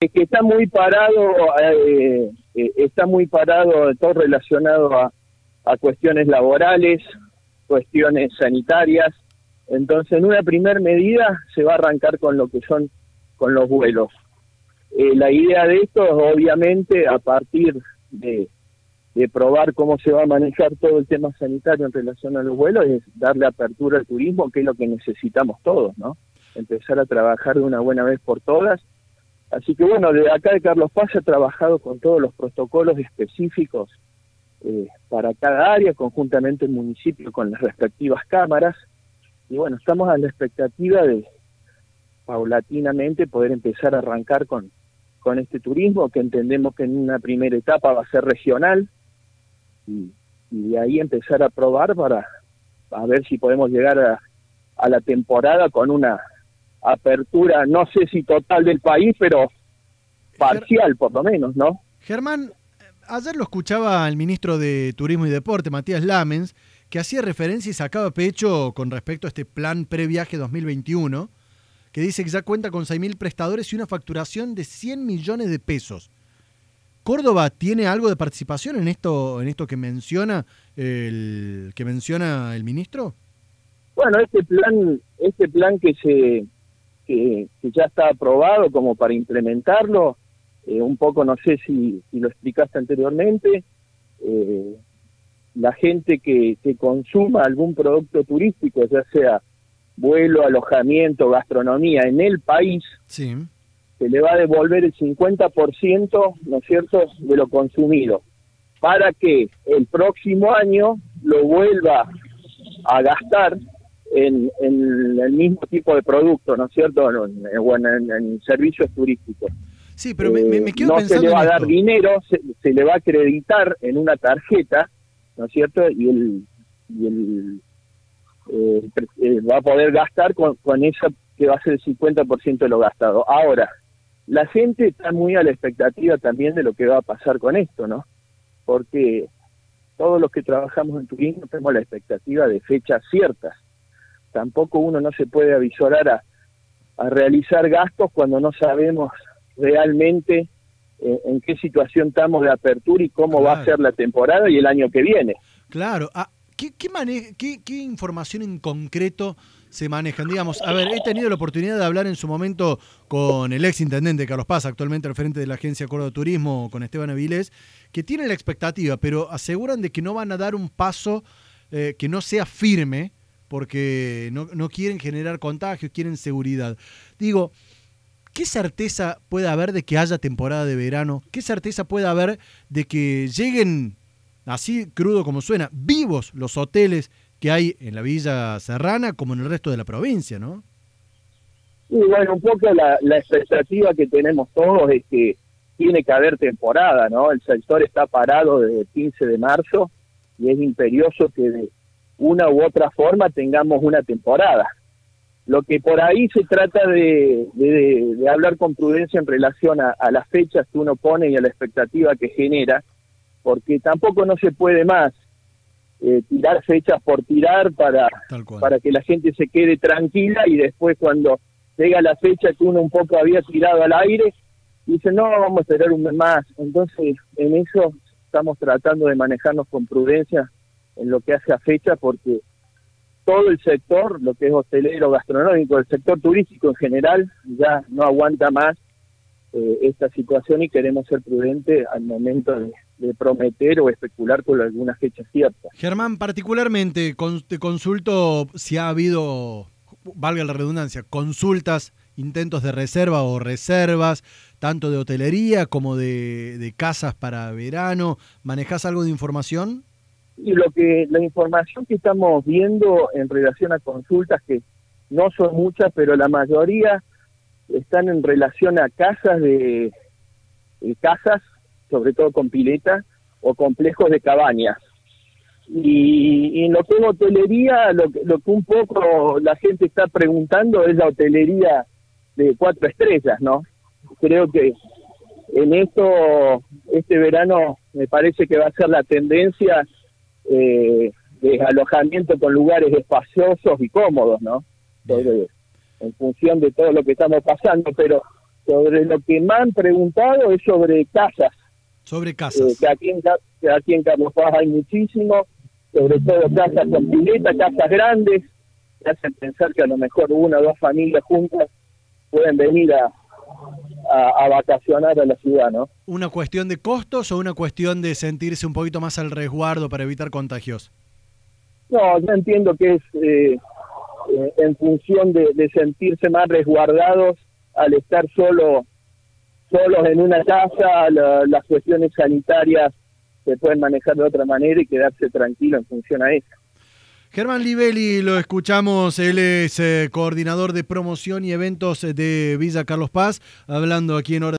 Que está muy parado, eh, eh, está muy parado todo relacionado a, cuestiones laborales, cuestiones sanitarias. Entonces, en una primer medida se va a arrancar con lo que son con los vuelos. Eh, la idea de esto es obviamente a partir de probar cómo se va a manejar todo el tema sanitario en relación a los vuelos, es darle apertura al turismo, que es lo que necesitamos todos, ¿no? Empezar a trabajar de una buena vez por todas. Así que bueno, de acá de Carlos Paz ha trabajado con todos los protocolos específicos eh, para cada área, conjuntamente el municipio con las respectivas cámaras. Y bueno, estamos a la expectativa de paulatinamente poder empezar a arrancar con, con este turismo, que entendemos que en una primera etapa va a ser regional, y, de ahí empezar a probar para a ver si podemos llegar a, a la temporada con una apertura, no sé si total del país, pero parcial por lo menos, ¿no? Germán, ayer lo escuchaba el ministro de Turismo y Deporte, Matías Lamens, que hacía referencia y sacaba pecho con respecto a este plan previaje 2021, que dice que ya cuenta con 6.000 prestadores y una facturación de 100 millones de pesos. ¿Córdoba tiene algo de participación en esto, en esto que menciona el que menciona el ministro? Bueno, este plan, este plan que se que, ya está aprobado como para implementarlo, eh, un poco no sé si, lo explicaste anteriormente, eh, la gente que, que consuma algún producto turístico, ya sea vuelo, alojamiento, gastronomía en el país, sí. se le va a devolver el 50%, ¿no es cierto?, de lo consumido, para que el próximo año lo vuelva a gastar en, el mismo tipo de producto, ¿no es cierto?, en, en, servicios turísticos. Sí, pero me, me, quedo no se le va a dar dinero, se, le va a acreditar en una tarjeta, ¿no es cierto? Y el, y el eh, eh, va a poder gastar con, con eso que va a ser el 50% de lo gastado. Ahora, la gente está muy a la expectativa también de lo que va a pasar con esto, ¿no? Porque todos los que trabajamos en turismo tenemos la expectativa de fechas ciertas. Tampoco uno no se puede avisorar a, a realizar gastos cuando no sabemos realmente eh, en qué situación estamos de apertura y cómo va a ser la temporada y el año que viene. Claro, ah, ¿Qué, qué, qué, información en concreto se manejan? Digamos, a ver, he tenido la oportunidad de hablar en su momento con el ex intendente Carlos Paz, actualmente al frente de la agencia Córdoba Turismo, con Esteban Avilés, que tiene la expectativa, pero aseguran de que no van a dar un paso eh, que no sea firme, porque no, no quieren generar contagios, quieren seguridad. Digo, ¿Qué certeza puede haber de que haya temporada de verano? ¿Qué certeza puede haber de que lleguen así crudo como suena, vivos los hoteles que hay en la Villa Serrana como en el resto de la provincia, ¿no? Y bueno, un poco la, expectativa que tenemos todos es que tiene que haber temporada, ¿no? El sector está parado desde el 15 de marzo y es imperioso que una u otra forma tengamos una temporada. Lo que por ahí se trata de, de, hablar con prudencia en relación a, a, las fechas que uno pone y a la expectativa que genera, porque tampoco no se puede más eh, tirar fechas por tirar para, para que la gente se quede tranquila y después cuando llega la fecha que uno un poco había tirado al aire, dice, no, vamos a esperar un mes más. Entonces, en eso estamos tratando de manejarnos con prudencia en lo que hace a fecha, porque todo el sector, lo que es hotelero, gastronómico, el sector turístico en general, ya no aguanta más eh, esta situación y queremos ser prudentes al momento de, prometer o especular con alguna fecha cierta. Germán, particularmente te consulto si ha habido, valga la redundancia, consultas, intentos de reserva o reservas, tanto de hotelería como de, casas para verano. ¿Manejas algo de información? Y lo que la información que estamos viendo en relación a consultas que no son muchas, pero la mayoría están en relación a casas de casas, sobre todo con pileta o complejos de cabañas. Y, en lo que es hotelería, lo, lo que un poco la gente está preguntando es la hotelería de cuatro estrellas, ¿no? Creo que en esto, este verano, me parece que va a ser la tendencia eh, de alojamiento con lugares espaciosos y cómodos, ¿no? en función de todo lo que estamos pasando, pero sobre lo que me han preguntado es sobre casas. Sobre casas. Eh, que, aquí en, que aquí en Carlos Paz hay muchísimo, sobre todo casas con pileta, casas grandes, que hacen pensar que a lo mejor una o dos familias juntas pueden venir a, a, vacacionar a la ciudad, ¿no? ¿Una cuestión de costos o una cuestión de sentirse un poquito más al resguardo para evitar contagios? No, yo entiendo que es eh, eh, en función de, sentirse más resguardados al estar solo solos en una casa, las cuestiones sanitarias se pueden manejar de otra manera y quedarse tranquilo en función a eso. Germán Livelli, lo escuchamos, él es eh, coordinador de promoción y eventos de Villa Carlos Paz, hablando aquí en Hora